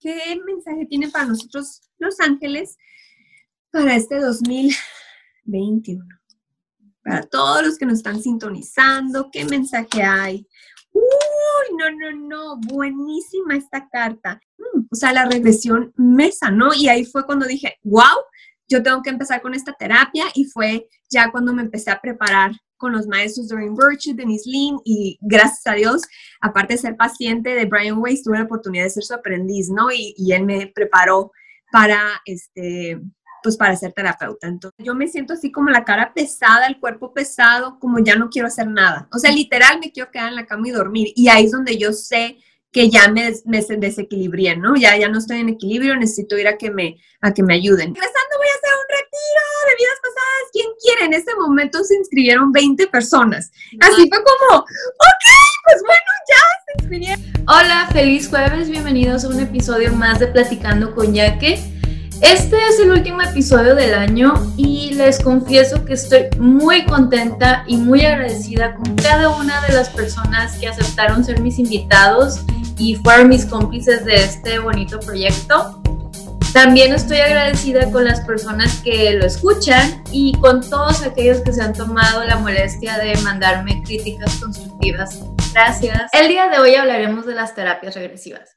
qué mensaje tiene para nosotros los ángeles para este 2021. Para todos los que nos están sintonizando, ¿qué mensaje hay? Uy, no, no, no, buenísima esta carta. Mm, o sea, la regresión me sanó y ahí fue cuando dije, wow, yo tengo que empezar con esta terapia y fue ya cuando me empecé a preparar con los maestros Doreen Virtue, Denise Lynn y gracias a Dios, aparte de ser paciente de Brian Weiss, tuve la oportunidad de ser su aprendiz, ¿no? Y, él me preparó para, este, pues para ser terapeuta. Entonces, yo me siento así como la cara pesada, el cuerpo pesado, como ya no quiero hacer nada. O sea, literal me quiero quedar en la cama y dormir. Y ahí es donde yo sé que ya me, me desequilibré, ¿no? Ya, ya no estoy en equilibrio, necesito ir a que me, a que me ayuden. Voy a hacer vidas pasadas. ¿Quién quiere? En este momento se inscribieron 20 personas. Así fue como, ok, pues bueno, ya se inscribieron. Hola, feliz jueves, bienvenidos a un episodio más de Platicando con Yaque. Este es el último episodio del año y les confieso que estoy muy contenta y muy agradecida con cada una de las personas que aceptaron ser mis invitados y fueron mis cómplices de este bonito proyecto. También estoy agradecida con las personas que lo escuchan y con todos aquellos que se han tomado la molestia de mandarme críticas constructivas. Gracias. El día de hoy hablaremos de las terapias regresivas.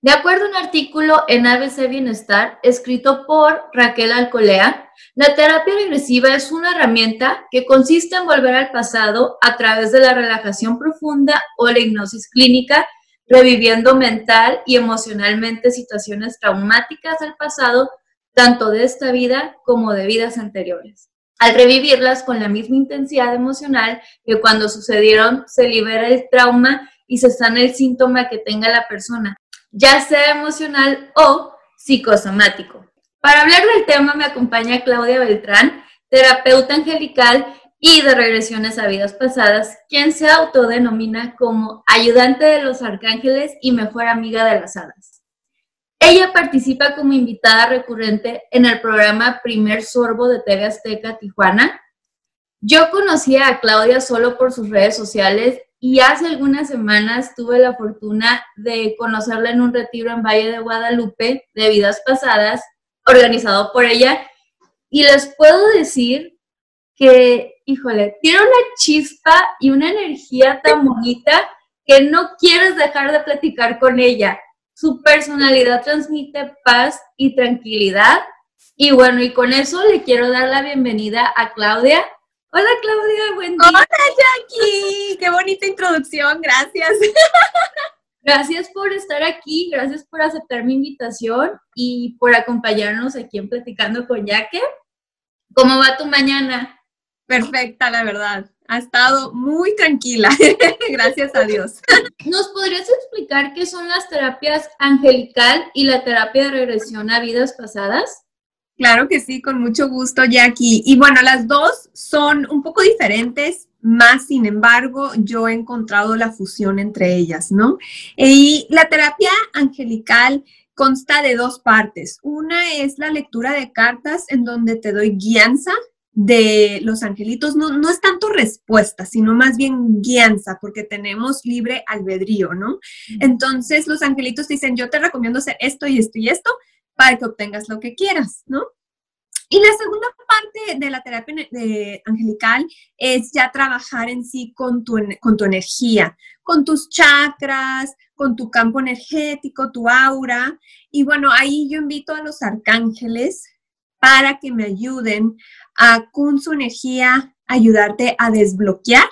De acuerdo a un artículo en ABC Bienestar escrito por Raquel Alcolea, la terapia regresiva es una herramienta que consiste en volver al pasado a través de la relajación profunda o la hipnosis clínica, reviviendo mental y emocionalmente situaciones traumáticas del pasado, tanto de esta vida como de vidas anteriores. Al revivirlas con la misma intensidad emocional que cuando sucedieron, se libera el trauma y se sana el síntoma que tenga la persona, ya sea emocional o psicosomático. Para hablar del tema me acompaña Claudia Beltrán, terapeuta angelical y de regresiones a vidas pasadas, quien se autodenomina como ayudante de los arcángeles y mejor amiga de las hadas. Ella participa como invitada recurrente en el programa Primer Sorbo de TV Azteca Tijuana. Yo conocía a Claudia solo por sus redes sociales y hace algunas semanas tuve la fortuna de conocerla en un retiro en Valle de Guadalupe de vidas pasadas, organizado por ella. Y les puedo decir que, híjole, tiene una chispa y una energía tan bonita que no quieres dejar de platicar con ella. Su personalidad transmite paz y tranquilidad. Y bueno, y con eso le quiero dar la bienvenida a Claudia. Hola Claudia, buen día. Hola Jackie, qué bonita introducción, gracias. Gracias por estar aquí, gracias por aceptar mi invitación y por acompañarnos aquí en Platicando con Yaque. ¿Cómo va tu mañana? Perfecta, la verdad. Ha estado muy tranquila, gracias a Dios. ¿Nos podrías explicar qué son las terapias angelical y la terapia de regresión a vidas pasadas? Claro que sí, con mucho gusto, Jackie. Y bueno, las dos son un poco diferentes, más sin embargo, yo he encontrado la fusión entre ellas, ¿no? Y la terapia angelical consta de dos partes. Una es la lectura de cartas en donde te doy guianza de los angelitos. No, no es tanto respuesta, sino más bien guianza, porque tenemos libre albedrío, ¿no? Entonces, los angelitos dicen, yo te recomiendo hacer esto y esto y esto para que obtengas lo que quieras, ¿no? Y la segunda parte de la terapia angelical es ya trabajar en sí con tu, con tu energía, con tus chakras, con tu campo energético, tu aura. Y bueno, ahí yo invito a los arcángeles para que me ayuden a con su energía ayudarte a desbloquear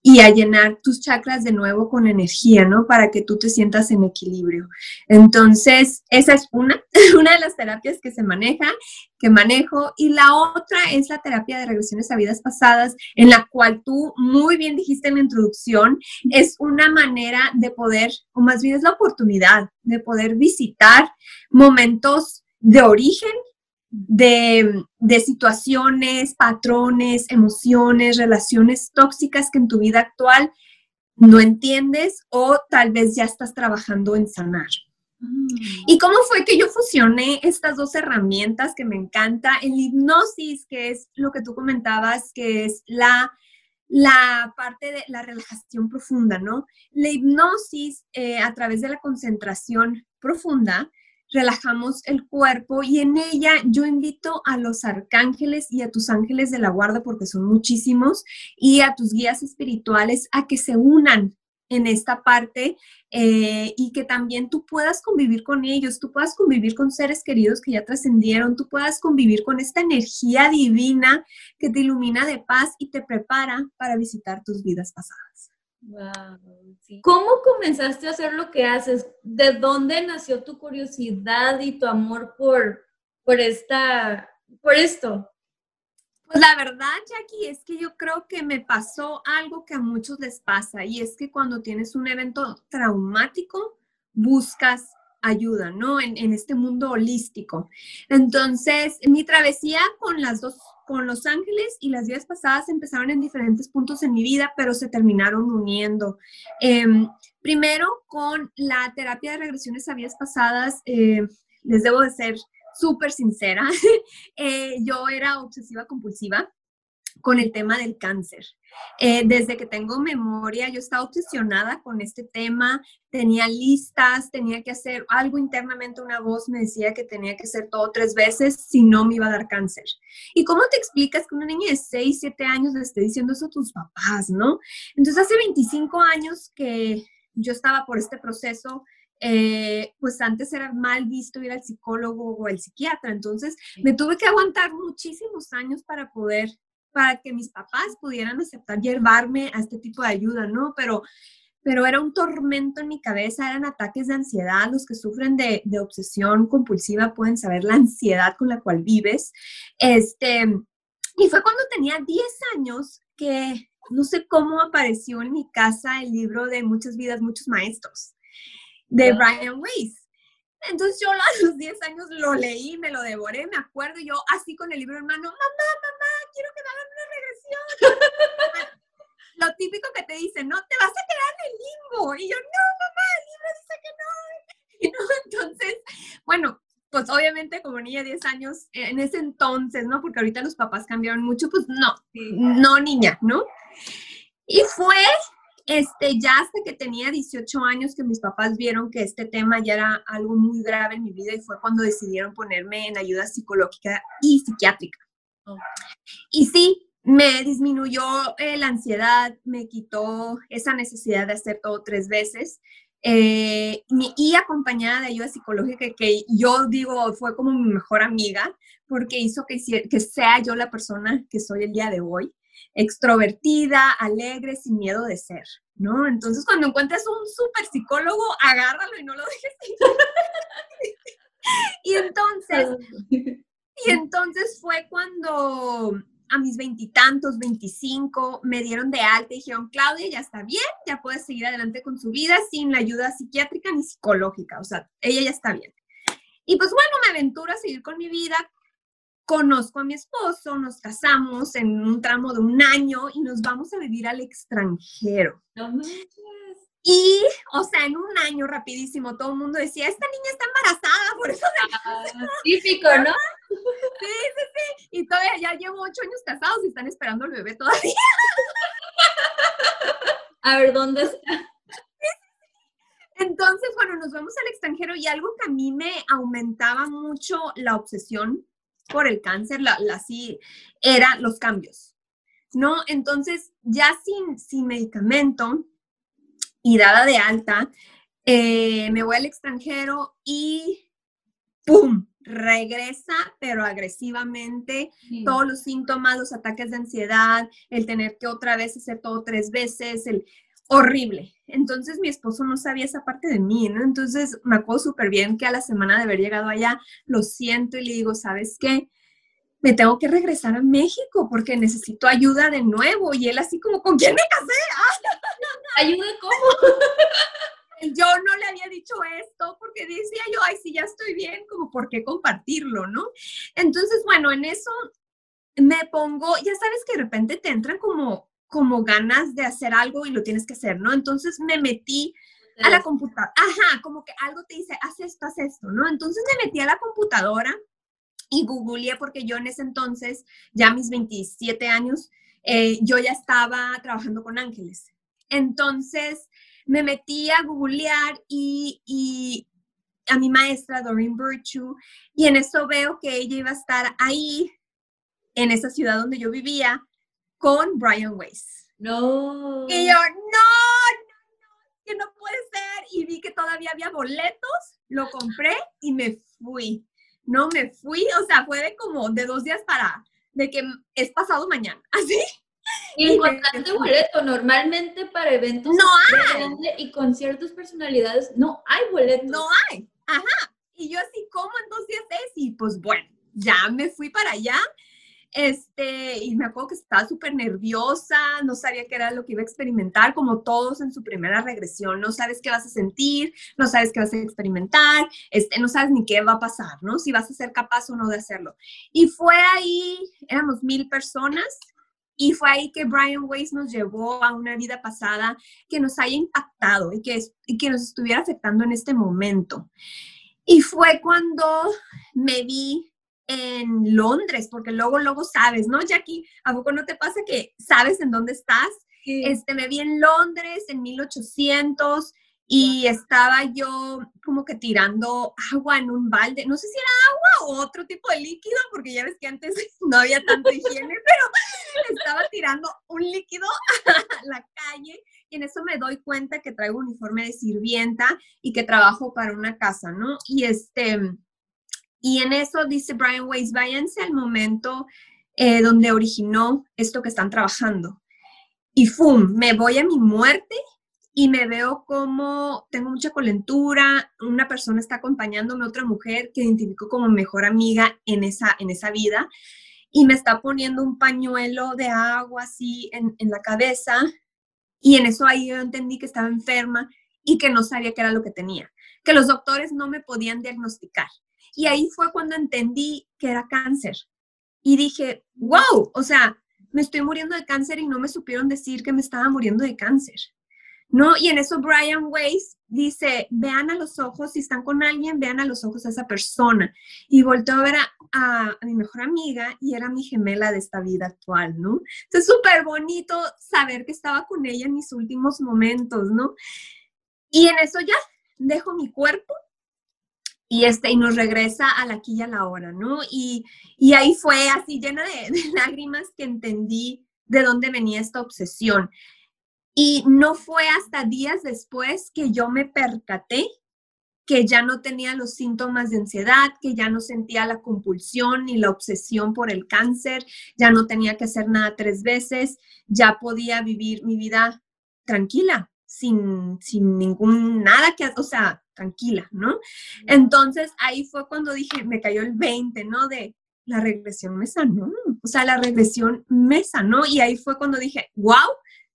y a llenar tus chakras de nuevo con energía, ¿no? Para que tú te sientas en equilibrio. Entonces, esa es una, una de las terapias que se maneja, que manejo, y la otra es la terapia de regresiones a vidas pasadas, en la cual tú muy bien dijiste en la introducción, es una manera de poder, o más bien es la oportunidad de poder visitar momentos de origen de, situaciones, patrones, emociones, relaciones tóxicas que en tu vida actual no entiendes o tal vez ya estás trabajando en sanar. Mm. ¿Y cómo fue que yo fusioné estas dos herramientas que me encanta? El hipnosis, que es lo que tú comentabas, que es la, la parte de la relajación profunda, ¿no? La hipnosis eh, a través de la concentración profunda, relajamos el cuerpo y en ella yo invito a los arcángeles y a tus ángeles de la guarda, porque son muchísimos, y a tus guías espirituales a que se unan en esta parte eh, y que también tú puedas convivir con ellos, tú puedas convivir con seres queridos que ya trascendieron, tú puedas convivir con esta energía divina que te ilumina de paz y te prepara para visitar tus vidas pasadas. ¿Cómo comenzaste a hacer lo que haces? ¿De dónde nació tu curiosidad y tu amor por, por, esta, por esto? Pues la verdad, Jackie, es que yo creo que me pasó algo que a muchos les pasa y es que cuando tienes un evento traumático, buscas ayuda, ¿no? En, en, este mundo holístico. Entonces, mi travesía con las dos, con Los Ángeles y las días pasadas empezaron en diferentes puntos en mi vida, pero se terminaron uniendo. Em, primero, con la terapia de regresiones a vidas pasadas, eh, les debo de ser súper sincera, eh, yo era obsesiva compulsiva con el tema del cáncer. Eh, desde que tengo memoria, yo estaba obsesionada con este tema, tenía listas, tenía que hacer algo internamente, una voz me decía que tenía que hacer todo tres veces, si no me iba a dar cáncer. ¿Y cómo te explicas que una niña de 6, 7 años le esté diciendo eso a tus papás, no? Entonces, hace 25 años que yo estaba por este proceso, eh, pues antes era mal visto ir al psicólogo o al psiquiatra, entonces me tuve que aguantar muchísimos años para poder para que mis papás pudieran aceptar llevarme a este tipo de ayuda, ¿no? Pero, pero era un tormento en mi cabeza, eran ataques de ansiedad. Los que sufren de, de obsesión compulsiva pueden saber la ansiedad con la cual vives. Este, y fue cuando tenía 10 años que no sé cómo apareció en mi casa el libro de Muchas vidas, muchos maestros de Brian Weiss. Entonces yo a los 10 años lo leí, me lo devoré, me acuerdo, yo así con el libro en mano, mamá, mamá, quiero que me hagan una regresión. lo típico que te dicen, no, te vas a quedar en el limbo. Y yo, no, mamá, el libro dice que no. Y no, entonces, bueno, pues obviamente como niña de 10 años, en ese entonces, ¿no? Porque ahorita los papás cambiaron mucho, pues no, no niña, ¿no? Y fue este, ya hasta que tenía 18 años que mis papás vieron que este tema ya era algo muy grave en mi vida y fue cuando decidieron ponerme en ayuda psicológica y psiquiátrica. Y sí, me disminuyó eh, la ansiedad, me quitó esa necesidad de hacer todo tres veces. Eh, y acompañada de ayuda psicológica que yo digo fue como mi mejor amiga porque hizo que, que sea yo la persona que soy el día de hoy extrovertida, alegre, sin miedo de ser, ¿no? Entonces, cuando encuentres un súper psicólogo, agárralo y no lo dejes. y entonces, y entonces fue cuando a mis veintitantos, veinticinco, me dieron de alta y dijeron, Claudia, ya está bien, ya puedes seguir adelante con su vida sin la ayuda psiquiátrica ni psicológica, o sea, ella ya está bien. Y pues bueno, me aventuro a seguir con mi vida, conozco a mi esposo, nos casamos en un tramo de un año y nos vamos a vivir al extranjero. y, o sea, en un año rapidísimo, todo el mundo decía, esta niña está embarazada, por eso... Ah, típico, ¿no? Sí, sí, sí. Y todavía ya llevo ocho años casados y están esperando el bebé todavía. A ver, ¿dónde está? Entonces, bueno, nos vamos al extranjero y algo que a mí me aumentaba mucho la obsesión por el cáncer, la, la sí, eran los cambios, ¿no? Entonces, ya sin, sin medicamento y dada de alta, eh, me voy al extranjero y ¡pum! Regresa, pero agresivamente, todos los síntomas, los ataques de ansiedad, el tener que otra vez hacer todo tres veces, el horrible. Entonces mi esposo no sabía esa parte de mí, ¿no? Entonces me acuerdo súper bien que a la semana de haber llegado allá, lo siento y le digo, ¿sabes qué? Me tengo que regresar a México porque necesito ayuda de nuevo. Y él así como, ¿con quién me casé? ¿Ayuda cómo? yo no le había dicho esto porque decía yo, ay, sí, ya estoy bien, como por qué compartirlo, ¿no? Entonces, bueno, en eso me pongo, ya sabes que de repente te entran como como ganas de hacer algo y lo tienes que hacer, ¿no? Entonces me metí a la computadora, ajá, como que algo te dice, haz esto, haz esto, ¿no? Entonces me metí a la computadora y googleé porque yo en ese entonces, ya mis 27 años, eh, yo ya estaba trabajando con ángeles. Entonces me metí a googlear y, y a mi maestra Doreen Virtue y en eso veo que ella iba a estar ahí, en esa ciudad donde yo vivía, con Brian Weiss. No. Y yo, no, no, que no puede ser. Y vi que todavía había boletos, lo compré y me fui. No me fui, o sea, fue de como de dos días para, de que es pasado mañana, así. Y encontraste boleto, normalmente para eventos no hay. y con ciertas personalidades no hay boletos. No hay, ajá. Y yo así, ¿cómo en dos días es? Y pues bueno, ya me fui para allá. Este, y me acuerdo que estaba súper nerviosa, no sabía qué era lo que iba a experimentar, como todos en su primera regresión, no sabes qué vas a sentir, no sabes qué vas a experimentar, este, no sabes ni qué va a pasar, ¿no? Si vas a ser capaz o no de hacerlo. Y fue ahí, éramos mil personas, y fue ahí que Brian Weiss nos llevó a una vida pasada que nos haya impactado y que, y que nos estuviera afectando en este momento. Y fue cuando me vi en Londres, porque luego, luego sabes, ¿no, Jackie? ¿A poco no te pasa que sabes en dónde estás? Este, me vi en Londres en 1800 y estaba yo como que tirando agua en un balde, no sé si era agua o otro tipo de líquido, porque ya ves que antes no había tanta higiene, pero estaba tirando un líquido a la calle y en eso me doy cuenta que traigo uniforme de sirvienta y que trabajo para una casa, ¿no? Y este, y en eso dice Brian Weiss, váyanse al momento eh, donde originó esto que están trabajando. Y ¡fum! Me voy a mi muerte y me veo como tengo mucha colentura, una persona está acompañándome, otra mujer que identifico como mejor amiga en esa, en esa vida, y me está poniendo un pañuelo de agua así en, en la cabeza, y en eso ahí yo entendí que estaba enferma y que no sabía qué era lo que tenía, que los doctores no me podían diagnosticar. Y ahí fue cuando entendí que era cáncer. Y dije, wow, o sea, me estoy muriendo de cáncer y no me supieron decir que me estaba muriendo de cáncer. ¿No? Y en eso Brian Weiss dice, vean a los ojos, si están con alguien, vean a los ojos a esa persona. Y volteó a ver a, mi mejor amiga y era mi gemela de esta vida actual, ¿no? Es súper bonito saber que estaba con ella en mis últimos momentos, ¿no? Y en eso ya dejo mi cuerpo y, este, y nos regresa a la aquí y a la hora, ¿no? Y, y ahí fue así llena de, lágrimas que entendí de dónde venía esta obsesión. Y no fue hasta días después que yo me percaté que ya no tenía los síntomas de ansiedad, que ya no sentía la compulsión ni la obsesión por el cáncer, ya no tenía que hacer nada tres veces, ya podía vivir mi vida tranquila, sin, sin ningún, nada que, o sea, tranquila, ¿no? Entonces ahí fue cuando dije, me cayó el 20, ¿no? De la regresión me sanó, o sea, la regresión me sanó y ahí fue cuando dije, wow,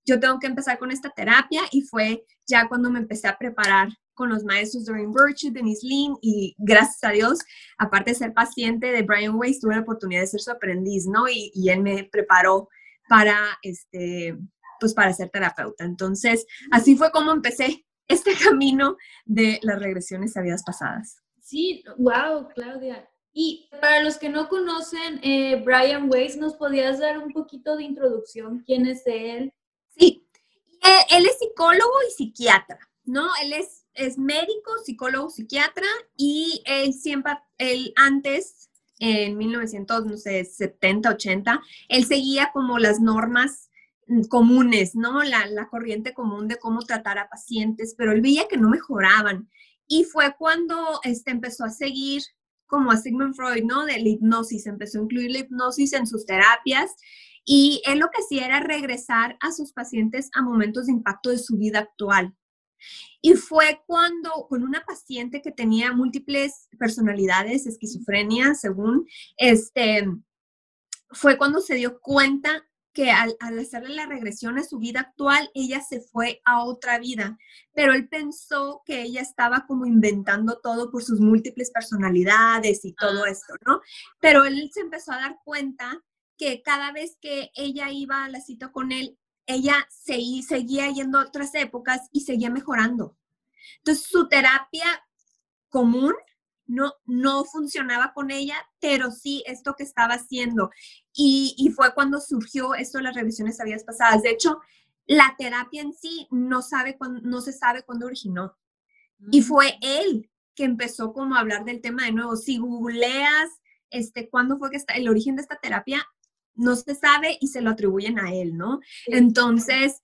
yo tengo que empezar con esta terapia y fue ya cuando me empecé a preparar con los maestros Doreen Virtue, Denise Lynn y gracias a Dios, aparte de ser paciente de Brian Weiss, tuve la oportunidad de ser su aprendiz, ¿no? Y, él me preparó para, este, pues para ser terapeuta. Entonces, así fue como empecé este camino de las regresiones a vidas pasadas. Sí, wow, Claudia. Y para los que no conocen, eh, Brian Weiss, ¿nos podías dar un poquito de introducción? ¿Quién es él? Sí, él es psicólogo y psiquiatra, ¿no? Él es, es médico, psicólogo, psiquiatra y él siempre, él antes, en 1970, 80, él seguía como las normas Mm, comunes, ¿no? La, corriente común de cómo tratar a pacientes, pero él veía que no mejoraban. Y fue cuando este, empezó a seguir como a Sigmund Freud, ¿no? De la hipnosis, empezó a incluir la hipnosis en sus terapias y él lo que hacía era regresar a sus pacientes a momentos de impacto de su vida actual. Y fue cuando con una paciente que tenía múltiples personalidades, esquizofrenia, según, este, fue cuando se dio cuenta que al, hacerle la regresión a su vida actual, ella se fue a otra vida, pero él pensó que ella estaba como inventando todo por sus múltiples personalidades y todo ah. esto, ¿no? Pero él se empezó a dar cuenta que cada vez que ella iba a la cita con él, ella se, seguía yendo a otras épocas y seguía mejorando. Entonces, su terapia común no, no funcionaba con ella, pero sí esto que estaba haciendo. Y, fue cuando surgió esto de las revisiones habías pasadas. De hecho, la terapia en sí no, sabe no se sabe cuándo originó. Y mm. fue él que empezó como a hablar del tema de nuevo. Si googleas, este, cuándo fue que está el origen de esta terapia, no se sabe y se lo atribuyen a él, ¿no? Entonces,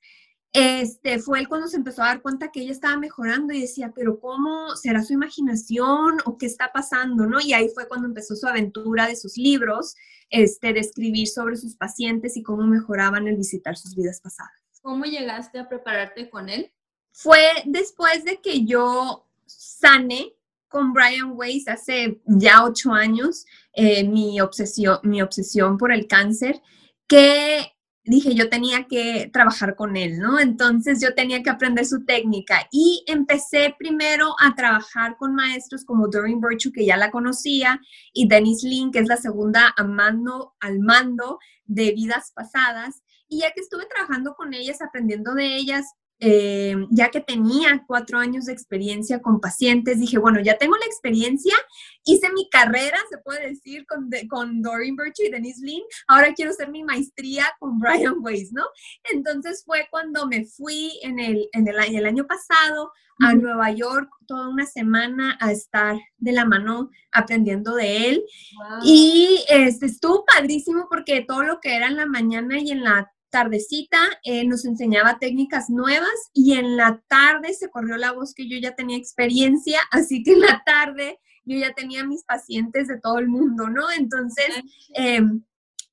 este, fue él cuando se empezó a dar cuenta que ella estaba mejorando y decía, pero ¿cómo será su imaginación o qué está pasando, no? Y ahí fue cuando empezó su aventura de sus libros, este, de escribir sobre sus pacientes y cómo mejoraban el visitar sus vidas pasadas. ¿Cómo llegaste a prepararte con él? Fue después de que yo sané con Brian Weiss hace ya ocho años eh, mi, obsesión, mi obsesión por el cáncer, que dije yo tenía que trabajar con él, ¿no? Entonces yo tenía que aprender su técnica y empecé primero a trabajar con maestros como Doreen Virtue, que ya la conocía, y Denise Lin, que es la segunda a mando, al mando de vidas pasadas. Y ya que estuve trabajando con ellas, aprendiendo de ellas, eh, ya que tenía cuatro años de experiencia con pacientes, dije, bueno, ya tengo la experiencia, hice mi carrera, se puede decir, con, con Doreen Birchie y Denise Lynn, ahora quiero hacer mi maestría con Brian Weiss, ¿no? Entonces fue cuando me fui en el, en el, el año pasado a Nueva York toda una semana a estar de la mano aprendiendo de él. Y este, estuvo padrísimo porque todo lo que era en la mañana y en la tardecita eh, nos enseñaba técnicas nuevas y en la tarde se corrió la voz que yo ya tenía experiencia, así que en la tarde yo ya tenía mis pacientes de todo el mundo, ¿no? Entonces, eh,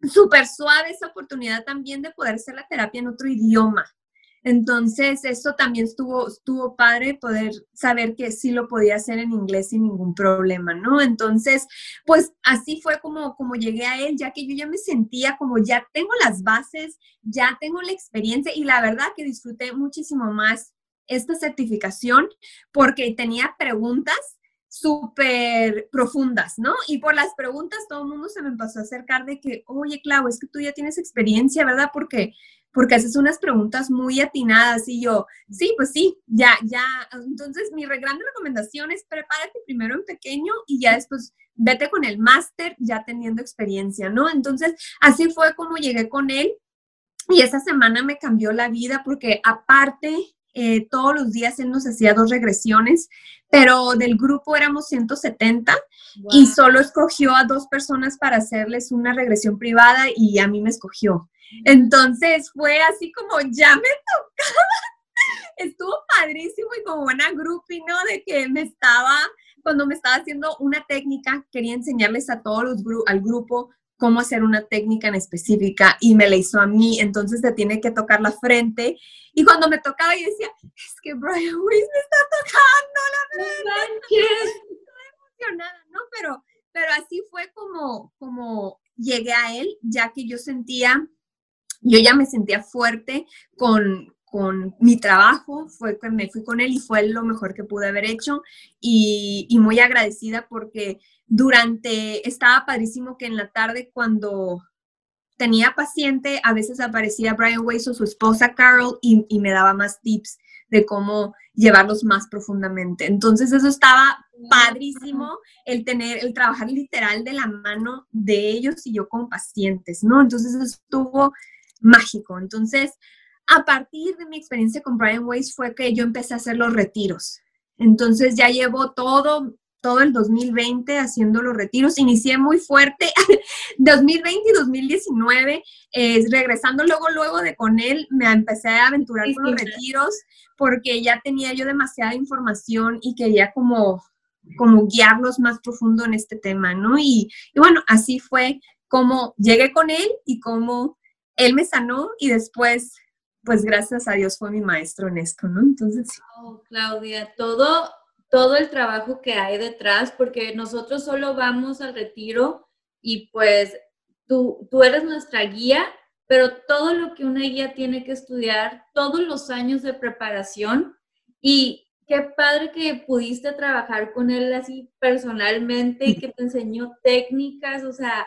súper suave esa oportunidad también de poder hacer la terapia en otro idioma. Entonces, eso también estuvo, estuvo padre poder saber que sí lo podía hacer en inglés sin ningún problema, ¿no? Entonces, pues así fue como, como llegué a él, ya que yo ya me sentía como ya tengo las bases, ya tengo la experiencia y la verdad que disfruté muchísimo más esta certificación porque tenía preguntas súper profundas, ¿no? Y por las preguntas todo el mundo se me empezó a acercar de que, oye, Clau, es que tú ya tienes experiencia, ¿verdad? Porque porque haces unas preguntas muy atinadas y yo, sí, pues sí, ya, ya. Entonces, mi gran recomendación es prepárate primero en pequeño y ya después vete con el máster ya teniendo experiencia, ¿no? Entonces, así fue como llegué con él y esa semana me cambió la vida porque aparte, eh, todos los días él nos hacía dos regresiones, pero del grupo éramos 170 y solo escogió a dos personas para hacerles una regresión privada y a mí me escogió. Entonces fue así como ya me tocaba. Estuvo padrísimo y como buena groupie, ¿no? De que me estaba, cuando me estaba haciendo una técnica, quería enseñarles a todos los al grupo cómo hacer una técnica en específica y me la hizo a mí, entonces te tiene que tocar la frente. Y cuando me tocaba, yo decía, es que Brian Weiss me está tocando la frente. Estoy emocionada, ¿no? Pero, pero así fue como, como llegué a él, ya que yo sentía yo ya me sentía fuerte con, mi trabajo, fue que me fui con él y fue lo mejor que pude haber hecho y, muy agradecida porque durante, estaba padrísimo que en la tarde cuando tenía paciente, a veces aparecía Brian Weiss o su esposa Carol y, y, me daba más tips de cómo llevarlos más profundamente. Entonces eso estaba padrísimo, el tener, el trabajar literal de la mano de ellos y yo con pacientes, ¿no? Entonces eso estuvo mágico. Entonces, a partir de mi experiencia con Brian Weiss fue que yo empecé a hacer los retiros. Entonces ya llevo todo, todo el 2020 haciendo los retiros. Inicié muy fuerte 2020 y 2019, regresando luego, luego de con él, me empecé a aventurar con los retiros porque ya tenía yo demasiada información y quería como, como guiarlos más profundo en este tema, ¿no? Y, y bueno, así fue como llegué con él y como él me sanó y después, pues gracias a Dios fue mi maestro en esto, ¿no? Entonces... Oh, Claudia, todo, todo el trabajo que hay detrás, porque nosotros solo vamos al retiro y pues tú, tú eres nuestra guía, pero todo lo que una guía tiene que estudiar, todos los años de preparación y qué padre que pudiste trabajar con él así personalmente y que te enseñó técnicas, o sea,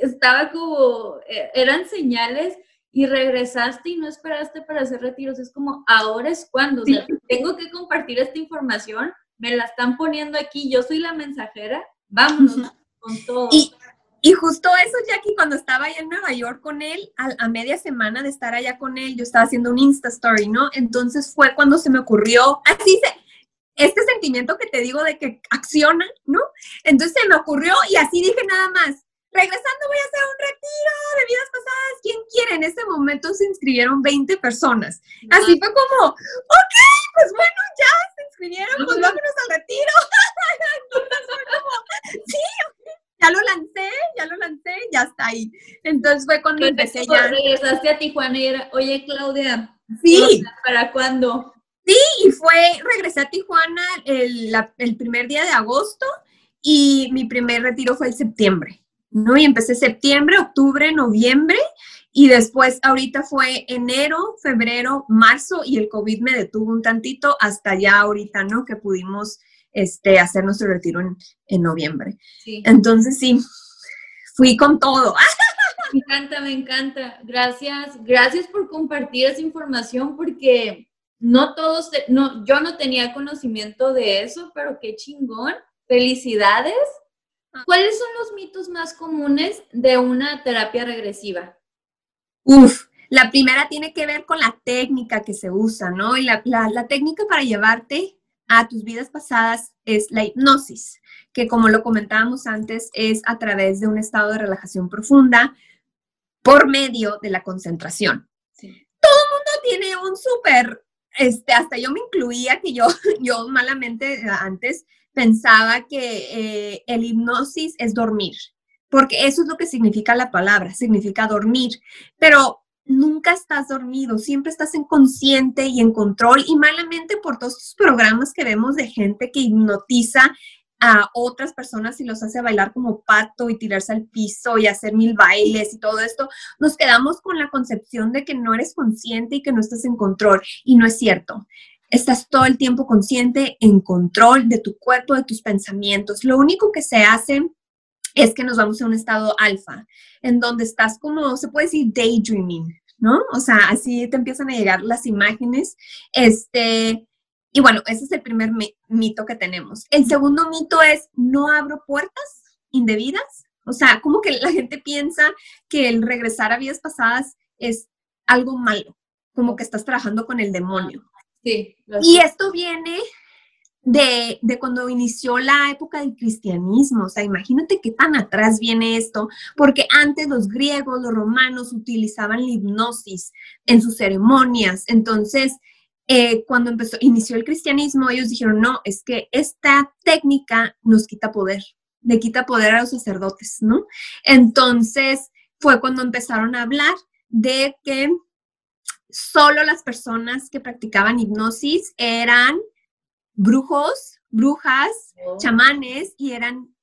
estaba como, eh, eran señales y regresaste y no esperaste para hacer retiros. Es como, ahora es cuando, tengo que compartir esta información, me la están poniendo aquí, yo soy la mensajera, vámonos con todo. Y, y, justo eso, Jackie, cuando estaba allá en Nueva York con él, a, a, media semana de estar allá con él, yo estaba haciendo un Insta Story, ¿no? Entonces fue cuando se me ocurrió, así se, este sentimiento que te digo de que acciona, ¿no? Entonces se me ocurrió y así dije nada más, regresando voy a hacer un retiro de vidas pasadas, ¿quién quiere? En ese momento se inscribieron 20 personas. Así fue como, ok, pues bueno, ya se inscribieron, pues vámonos al retiro. Entonces fue como, sí, ya lo lancé, ya lo lancé, ya está ahí. Entonces fue cuando empecé ya. Regresaste a Tijuana y era, oye Claudia, sí. ¿para cuándo? Sí, y fue, regresé a Tijuana el, el primer día de agosto y mi primer retiro fue en septiembre, ¿no? Y empecé septiembre, octubre, noviembre y después ahorita fue enero, febrero, marzo y el COVID me detuvo un tantito hasta ya ahorita, ¿no? Que pudimos este, hacer nuestro retiro en, en noviembre. Sí. Entonces sí, fui con todo. Me encanta, me encanta. Gracias, gracias por compartir esa información porque no todos, no, yo no tenía conocimiento de eso, pero qué chingón. Felicidades. Ah. ¿Cuáles son los mitos más comunes de una terapia regresiva? Uf, la primera tiene que ver con la técnica que se usa, ¿no? Y la, la, técnica para llevarte a tus vidas pasadas es la hipnosis, que como lo comentábamos antes, es a través de un estado de relajación profunda por medio de la concentración. Todo el mundo tiene un súper este, hasta yo me incluía que yo, yo malamente antes pensaba que eh, el hipnosis es dormir, porque eso es lo que significa la palabra, significa dormir, pero nunca estás dormido, siempre estás en consciente y en control y malamente por todos estos programas que vemos de gente que hipnotiza a otras personas y los hace bailar como pato y tirarse al piso y hacer mil bailes y todo esto, nos quedamos con la concepción de que no eres consciente y que no estás en control. Y no es cierto. Estás todo el tiempo consciente, en control de tu cuerpo, de tus pensamientos. Lo único que se hace es que nos vamos a un estado alfa, en donde estás como, se puede decir, daydreaming, ¿no? O sea, así te empiezan a llegar las imágenes. Este, y bueno, ese es el primer mito que tenemos. El segundo mito es, no abro puertas indebidas. O sea, como que la gente piensa que el regresar a vidas pasadas es algo malo, como que estás trabajando con el demonio. Sí. Y esto viene de, de, cuando inició la época del cristianismo. O sea, imagínate qué tan atrás viene esto, porque antes los griegos, los romanos utilizaban la hipnosis en sus ceremonias. Entonces, eh, cuando empezó, inició el cristianismo, ellos dijeron, no, es que esta técnica nos quita poder, le quita poder a los sacerdotes, ¿no? Entonces fue cuando empezaron a hablar de que solo las personas que practicaban hipnosis eran brujos, brujas, oh. chamanes y eran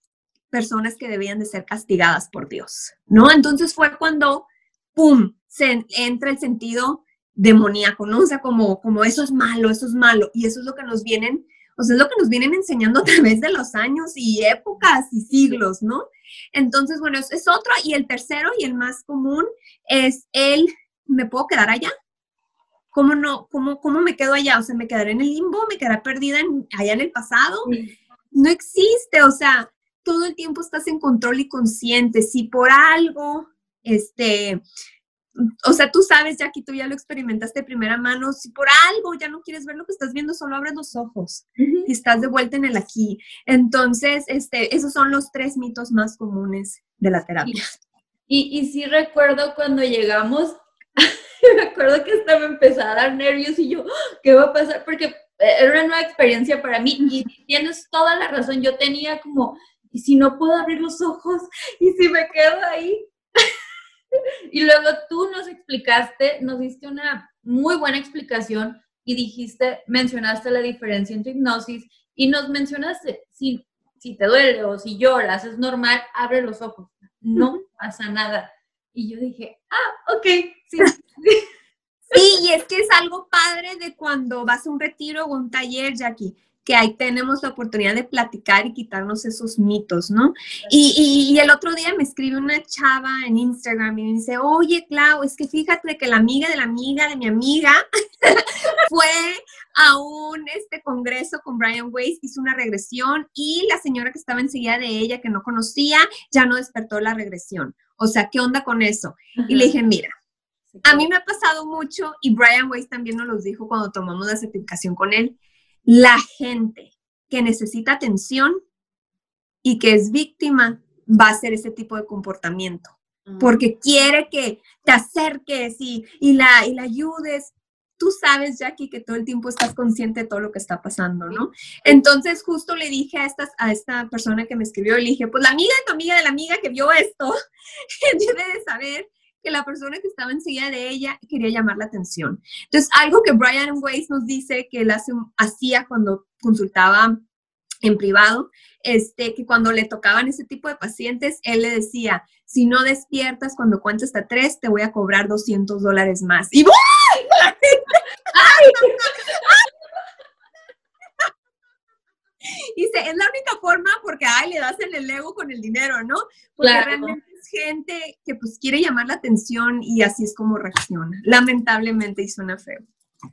personas que debían de ser castigadas por Dios, ¿no? Entonces fue cuando, ¡pum!, se entra el sentido demoníaco, ¿no? O sea, como, como eso es malo, eso es malo, y eso es lo que nos vienen, o sea, es lo que nos vienen enseñando a través de los años y épocas y siglos, ¿no? Entonces, bueno, es, otro, y el tercero y el más común es el, ¿me puedo quedar allá? ¿Cómo no? ¿Cómo, cómo me quedo allá? O sea, ¿me quedaré en el limbo? ¿Me quedaré perdida allá en el pasado? No existe, o sea, todo el tiempo estás en control y consciente. Si por algo, este, o sea, tú sabes, Jackie, tú ya lo experimentaste de primera mano, si por algo ya no quieres ver lo que estás viendo, solo abres los ojos y estás de vuelta en el aquí. Entonces, este, esos son los tres mitos más comunes de la terapia. Y, y, sí recuerdo cuando llegamos, me acuerdo que hasta me empezaba a dar nervios y yo, ¿qué va a pasar? Porque era una nueva experiencia para mí y tienes toda la razón, yo tenía como, ¿y si no puedo abrir los ojos? ¿Y si me quedo ahí? y luego tú nos explicaste, nos diste una muy buena explicación y dijiste, mencionaste la diferencia entre hipnosis y nos mencionaste, si, si te duele o si lloras, es normal, abre los ojos, no pasa nada. Y yo dije, ah, ok, sí. Y es que es algo padre de cuando vas a un retiro o un taller, Jackie, que ahí tenemos la oportunidad de platicar y quitarnos esos mitos, ¿no? Y, el otro día me escribe una chava en Instagram y me dice, oye, Clau, es que fíjate que la amiga de la amiga de mi amiga fue a un este, congreso con Brian Weiss, hizo una regresión y la señora que estaba enseguida de ella, que no conocía, ya no despertó la regresión. O sea, ¿qué onda con eso? Y le dije, mira, a mí me ha pasado mucho y Brian Weiss también nos lo dijo cuando tomamos la certificación con él la gente que necesita atención y que es víctima va a hacer ese tipo de comportamiento, mm. porque quiere que te acerques y, y, la, y la ayudes. Tú sabes, Jackie, que todo el tiempo estás consciente de todo lo que está pasando, ¿no? Entonces, justo le dije a, estas, a esta persona que me escribió, le dije, pues la amiga de tu amiga de la amiga que vio esto, debe de saber que la persona que estaba enseguida de ella quería llamar la atención. Entonces, algo que Brian Weiss nos dice que él hacía cuando consultaba en privado, este, que cuando le tocaban ese tipo de pacientes, él le decía, si no despiertas cuando cuentes hasta tres, te voy a cobrar 200 dólares más. Y Dice, es la única forma porque, ay, le das en el ego con el dinero, ¿no? Porque realmente es gente que pues quiere llamar la atención y así es como reacciona. Lamentablemente y suena feo.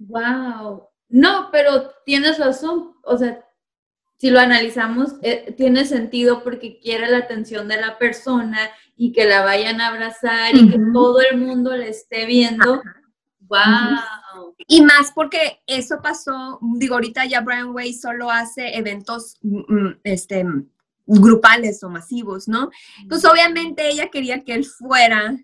Wow. No, pero tienes razón. O sea, si lo analizamos, eh, tiene sentido porque quiere la atención de la persona y que la vayan a abrazar y que todo el mundo le esté viendo. ¡Wow! Y más porque eso pasó, digo, ahorita ya Brian Way solo hace eventos mm, mm, este, grupales o masivos, ¿no? Pues obviamente ella quería que él fuera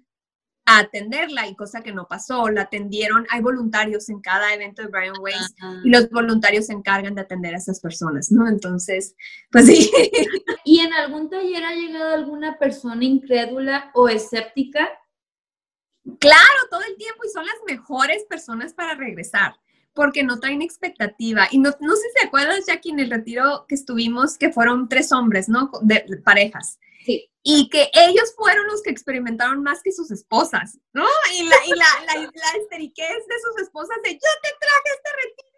a atenderla y cosa que no pasó, la atendieron, hay voluntarios en cada evento de Brian Weiss y los voluntarios se encargan de atender a esas personas, ¿no? Entonces, pues sí. ¿Y en algún taller ha llegado alguna persona incrédula o escéptica? Claro, todo el tiempo y son las mejores personas para regresar porque no traen expectativa. Y no, no sé si te acuerdas, Jackie, en el retiro que estuvimos, que fueron tres hombres, ¿no? De, parejas. Sí. Y que ellos fueron los que experimentaron más que sus esposas, ¿no? Y la, y la, la, la esteriquez de sus esposas de yo te traje este retiro.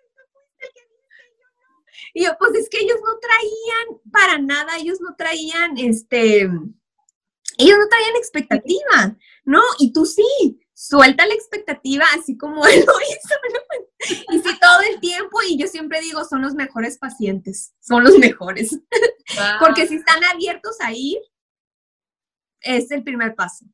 Y yo, pues es que ellos no traían para nada, ellos no traían, este, ellos no traían expectativa, ¿no? Y tú sí, suelta la expectativa así como él lo hizo. Y sí, todo el tiempo, y yo siempre digo, son los mejores pacientes, son los mejores. Porque si están abiertos a ir, es el primer paso.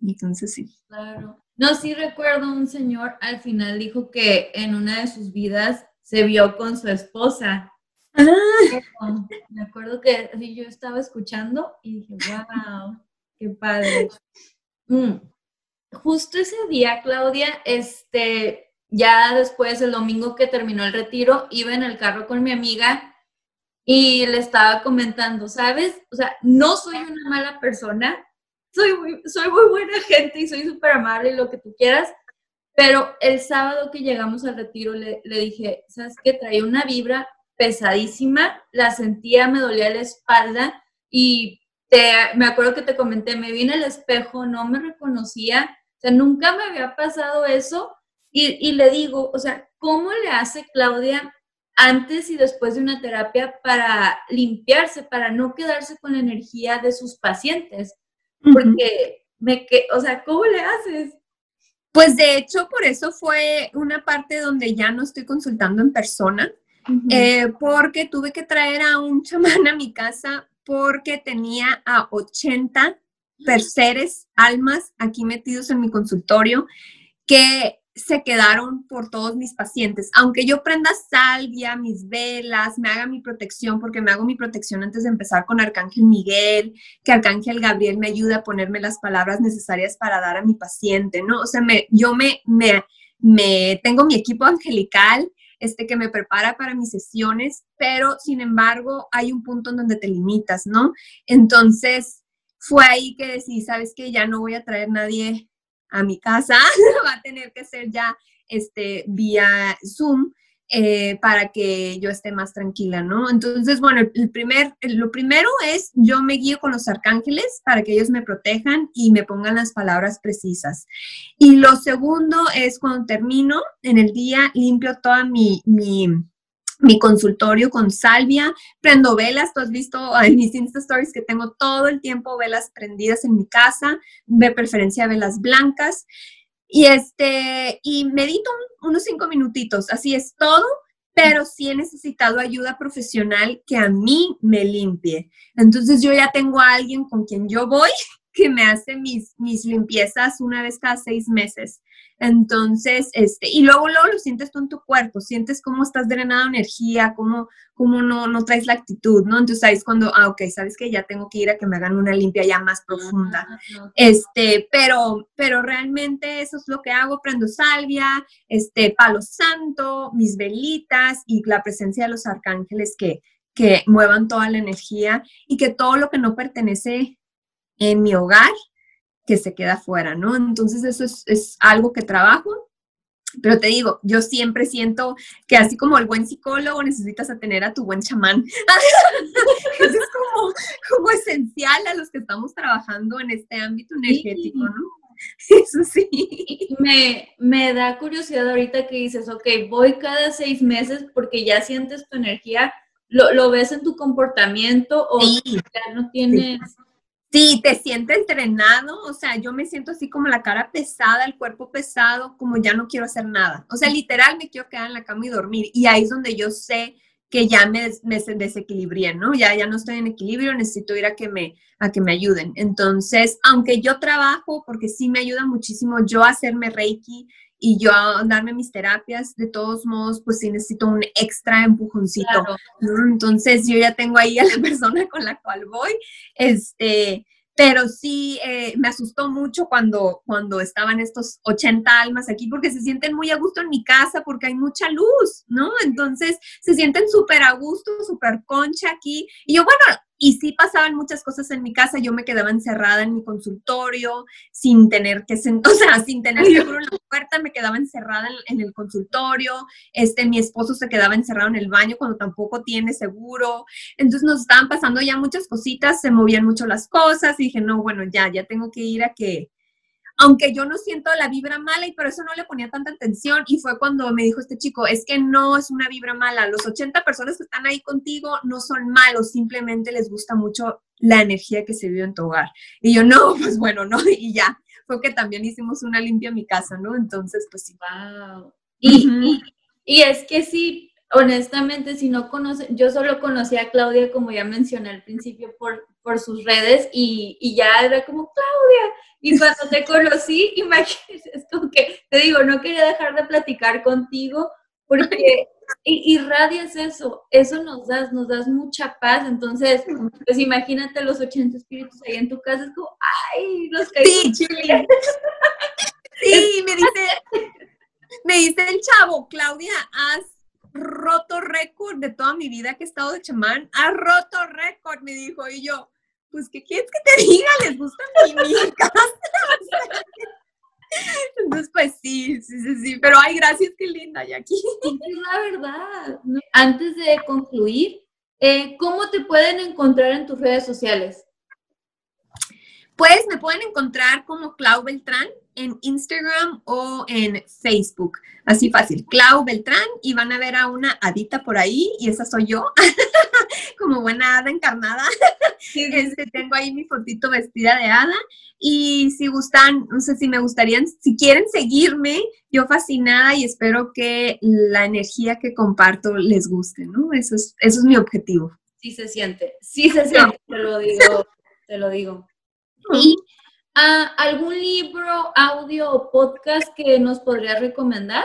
Entonces sí. Claro. No, sí recuerdo un señor al final dijo que en una de sus vidas se vio con su esposa. Ah. Me acuerdo que yo estaba escuchando y dije, wow, qué padre. Mm justo ese día, Claudia, este, ya después, el domingo que terminó el retiro, iba en el carro con mi amiga y le estaba comentando, ¿sabes? O sea, no soy una mala persona, soy muy, soy muy buena gente y soy súper amable y lo que tú quieras, pero el sábado que llegamos al retiro le, le dije, ¿sabes qué? Traía una vibra pesadísima, la sentía, me dolía la espalda y te, me acuerdo que te comenté, me vi en el espejo, no me reconocía sea, nunca me había pasado eso y, le digo, o sea, ¿cómo le hace Claudia antes y después de una terapia para limpiarse, para no quedarse con la energía de sus pacientes? Porque, me que, o sea, ¿cómo le haces? Pues de hecho, por eso fue una parte donde ya no estoy consultando en persona, eh, porque tuve que traer a un chamán a mi casa porque tenía a 80 seres, almas aquí metidos en mi consultorio que se quedaron por todos mis pacientes. Aunque yo prenda salvia, mis velas, me haga mi protección, porque me hago mi protección antes de empezar con Arcángel Miguel, que Arcángel Gabriel me ayuda a ponerme las palabras necesarias para dar a mi paciente, ¿no? O sea, me, yo me, me, me tengo mi equipo angelical, este, que me prepara para mis sesiones, pero sin embargo hay un punto en donde te limitas, ¿no? Entonces, fue ahí que decidí, sabes que ya no voy a traer nadie a mi casa, va a tener que ser ya este, vía Zoom eh, para que yo esté más tranquila, ¿no? Entonces, bueno, el primer, lo primero es yo me guío con los arcángeles para que ellos me protejan y me pongan las palabras precisas. Y lo segundo es cuando termino en el día, limpio toda mi, mi mi consultorio con salvia, prendo velas, tú has visto en mis Insta Stories que tengo todo el tiempo velas prendidas en mi casa, de preferencia velas blancas, y este, y medito unos cinco minutitos, así es todo, pero sí he necesitado ayuda profesional que a mí me limpie. Entonces yo ya tengo a alguien con quien yo voy que me hace mis, mis limpiezas una vez cada seis meses. Entonces, este, y luego, luego lo sientes tú en tu cuerpo, sientes cómo estás drenado energía, cómo, cómo no, no traes la actitud, ¿no? Entonces ahí es cuando, ah, ok, sabes que ya tengo que ir a que me hagan una limpia ya más profunda. Este, pero, pero realmente eso es lo que hago, prendo salvia, este, palo santo, mis velitas y la presencia de los arcángeles que, que muevan toda la energía y que todo lo que no pertenece en mi hogar que se queda fuera, ¿no? Entonces eso es, algo que trabajo, pero te digo, yo siempre siento que así como el buen psicólogo necesitas a tener a tu buen chamán. eso es como, como, esencial a los que estamos trabajando en este ámbito energético, ¿no? Eso sí. Me, me da curiosidad ahorita que dices, ok, voy cada seis meses porque ya sientes tu energía, lo, lo ves en tu comportamiento o ya no tienes... Sí, te sientes drenado, o sea, yo me siento así como la cara pesada, el cuerpo pesado, como ya no quiero hacer nada. O sea, literal me quiero quedar en la cama y dormir. Y ahí es donde yo sé que ya me, me desequilibré, ¿no? Ya, ya no estoy en equilibrio, necesito ir a que, me, a que me ayuden. Entonces, aunque yo trabajo, porque sí me ayuda muchísimo yo hacerme Reiki y yo a darme mis terapias, de todos modos, pues sí necesito un extra empujoncito. Entonces yo ya tengo ahí a la persona con la cual voy, este, pero sí eh, me asustó mucho cuando, cuando estaban estos 80 almas aquí, porque se sienten muy a gusto en mi casa, porque hay mucha luz, ¿no? Entonces se sienten súper a gusto, súper concha aquí. Y yo, bueno, y sí pasaban muchas cosas en mi casa, yo me quedaba encerrada en mi consultorio sin tener que, o sea, sin tener seguro en la puerta, me quedaba encerrada en, el consultorio, este, mi esposo se quedaba encerrado en el baño cuando tampoco tiene seguro, entonces nos estaban pasando ya muchas cositas, se movían mucho las cosas y dije, no, bueno, ya, ya tengo que ir a que, aunque yo no siento la vibra mala y por eso no le ponía tanta atención y fue cuando me dijo este chico, es que no es una vibra mala, los 80 personas que están ahí contigo no son malos, simplemente les gusta mucho la energía que se vive en tu hogar. Y yo, no, pues bueno, no, y ya, fue que también hicimos una limpia en mi casa, ¿no? Entonces, pues sí. Wow. Y, y es que sí, honestamente, si no conoce, yo solo conocí a Claudia, como ya mencioné al principio, por, por sus redes y, y, ya era como, Claudia. Y cuando te conocí, imagínate, es como que, te digo, no quería dejar de platicar contigo porque irradias eso, eso nos das, nos das mucha paz. Entonces, pues imagínate los 80 espíritus ahí en tu casa, es como, ay, los Sí, sí, me dice, me dice el chavo, Claudia, haz roto récord de toda mi vida que he estado de chamán. Ha roto récord, me dijo. Y yo, pues, ¿qué quieres que te diga? ¿Les gusta mi, casa? Entonces, pues sí, sí, sí, sí. Pero ay, gracias, qué linda, Jackie. Es la verdad. Antes de concluir, eh, ¿cómo te pueden encontrar en tus redes sociales? Pues me pueden encontrar como Clau Beltrán en Instagram o en Facebook. Así fácil, Clau Beltrán y van a ver a una hadita por ahí y esa soy yo, como buena hada encarnada. Este, tengo ahí mi fotito vestida de hada y si gustan, no sé si me gustarían, si quieren seguirme, yo fascinada y espero que la energía que comparto les guste, ¿no? Eso es, eso es mi objetivo. Sí se siente, sí se siente, te lo digo, te lo digo. ¿Y ah, algún libro, audio o podcast que nos podrías recomendar?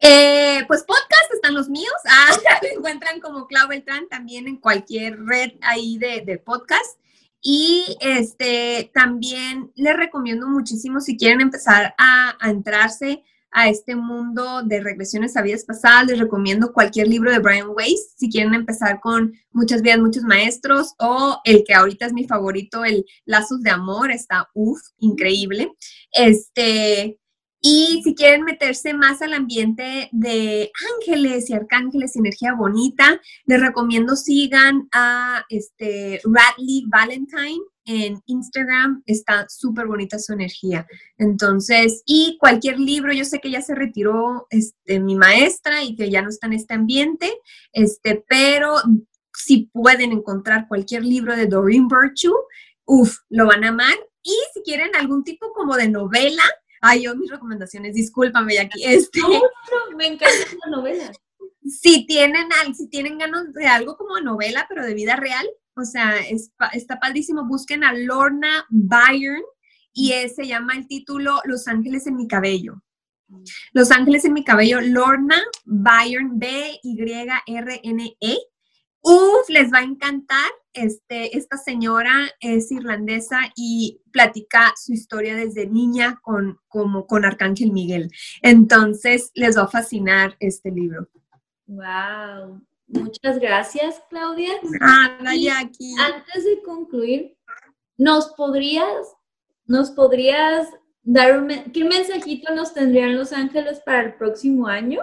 Eh, pues podcast están los míos. Ah, encuentran como Clau Beltrán también en cualquier red ahí de, podcast. Y este también les recomiendo muchísimo si quieren empezar a, a entrarse a este mundo de regresiones a vidas pasadas, les recomiendo cualquier libro de Brian Weiss si quieren empezar con Muchas vidas, muchos maestros o el que ahorita es mi favorito, el Lazos de Amor, está uff, increíble. Este, y si quieren meterse más al ambiente de ángeles y arcángeles, energía bonita, les recomiendo sigan a este Radley Valentine en Instagram está súper bonita su energía. Entonces, y cualquier libro, yo sé que ya se retiró este, mi maestra y que ya no está en este ambiente, este, pero si pueden encontrar cualquier libro de Doreen Virtue, uff, lo van a amar. Y si quieren algún tipo como de novela, ay, yo mis recomendaciones, discúlpame, aquí este. No, no, me encantan las novelas. Si tienen, si tienen ganas de algo como novela, pero de vida real, o sea, está padrísimo. Busquen a Lorna Byron y se llama el título Los Ángeles en mi cabello. Los Ángeles en mi cabello, Lorna Byron, B-Y-R-N-E. Uf, les va a encantar. Este, esta señora es irlandesa y platica su historia desde niña con, como, con Arcángel Miguel. Entonces, les va a fascinar este libro. Wow. Muchas gracias, Claudia. Nada, Jackie. Antes de concluir, ¿nos podrías, nos podrías dar un, qué mensajito nos tendrían los ángeles para el próximo año?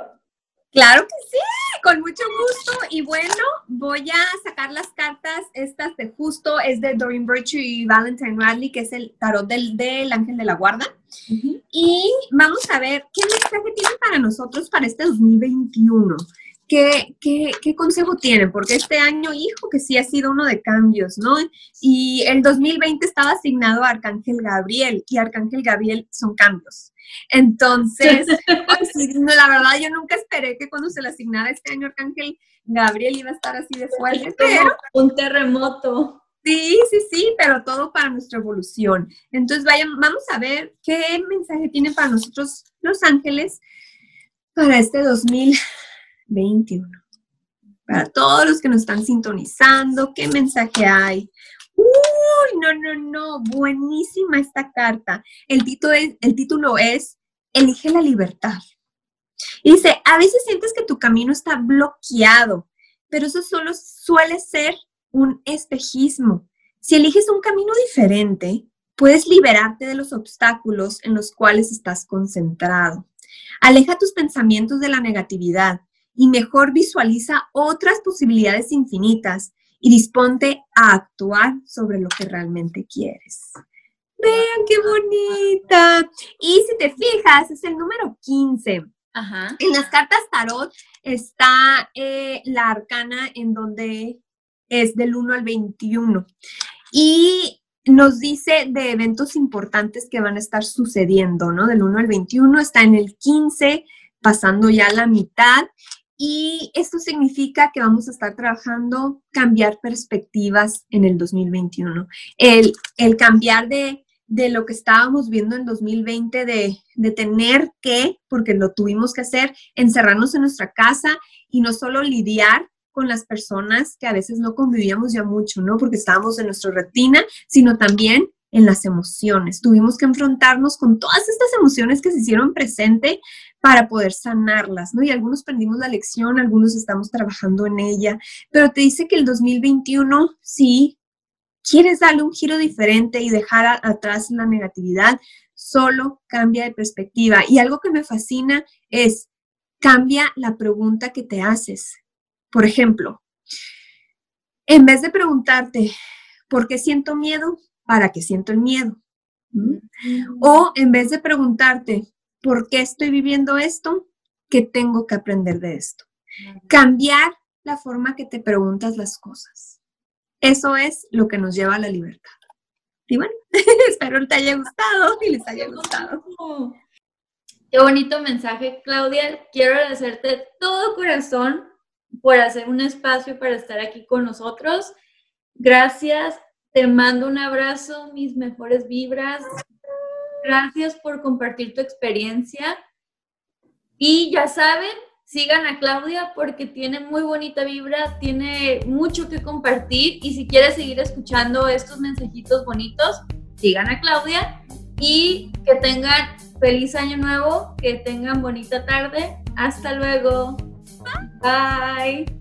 Claro que sí, con mucho gusto. Y bueno, voy a sacar las cartas. Estas de justo es de Doreen Virtue y Valentine Radley, que es el tarot del, del ángel de la guarda. Y vamos a ver qué mensaje tienen para nosotros para este 2021. ¿Qué, qué, consejo tienen? Porque este año, hijo, que sí ha sido uno de cambios, ¿no? Y el 2020 estaba asignado a Arcángel Gabriel y Arcángel Gabriel son cambios. Entonces, pues, la verdad, yo nunca esperé que cuando se le asignara este año Arcángel Gabriel iba a estar así de fuerte. Pero, un terremoto. Sí, sí, sí, pero todo para nuestra evolución. Entonces, vayan, vamos a ver qué mensaje tienen para nosotros los ángeles para este 2020. 21. Para todos los que nos están sintonizando, ¿qué mensaje hay? Uy, no, no, no, buenísima esta carta. El título es, el título es Elige la libertad. Y dice, a veces sientes que tu camino está bloqueado, pero eso solo suele ser un espejismo. Si eliges un camino diferente, puedes liberarte de los obstáculos en los cuales estás concentrado. Aleja tus pensamientos de la negatividad y mejor visualiza otras posibilidades infinitas y disponte a actuar sobre lo que realmente quieres. Vean qué bonita. Y si te fijas, es el número 15. En las cartas tarot está eh, la arcana en donde es del 1 al 21. Y nos dice de eventos importantes que van a estar sucediendo, ¿no? Del 1 al 21 está en el 15, pasando ya la mitad. Y esto significa que vamos a estar trabajando cambiar perspectivas en el 2021. El, el cambiar de, de, lo que estábamos viendo en 2020, de, de tener que, porque lo tuvimos que hacer, encerrarnos en nuestra casa y no solo lidiar con las personas que a veces no convivíamos ya mucho, ¿no? Porque estábamos en nuestra retina, sino también en las emociones. Tuvimos que enfrentarnos con todas estas emociones que se hicieron presente para poder sanarlas, ¿no? Y algunos perdimos la lección, algunos estamos trabajando en ella, pero te dice que el 2021, sí, quieres darle un giro diferente y dejar atrás la negatividad, solo cambia de perspectiva. Y algo que me fascina es, cambia la pregunta que te haces. Por ejemplo, en vez de preguntarte, ¿por qué siento miedo? Para que siento el miedo. ¿Mm? O en vez de preguntarte, ¿por qué estoy viviendo esto? ¿Qué tengo que aprender de esto? Cambiar la forma que te preguntas las cosas. Eso es lo que nos lleva a la libertad. Y bueno, espero que te haya gustado y les haya gustado. Qué bonito mensaje, Claudia. Quiero agradecerte de todo corazón por hacer un espacio para estar aquí con nosotros. Gracias te mando un abrazo, mis mejores vibras. Gracias por compartir tu experiencia. Y ya saben, sigan a Claudia porque tiene muy bonita vibra, tiene mucho que compartir y si quieres seguir escuchando estos mensajitos bonitos, sigan a Claudia y que tengan feliz año nuevo, que tengan bonita tarde. Hasta luego. Bye.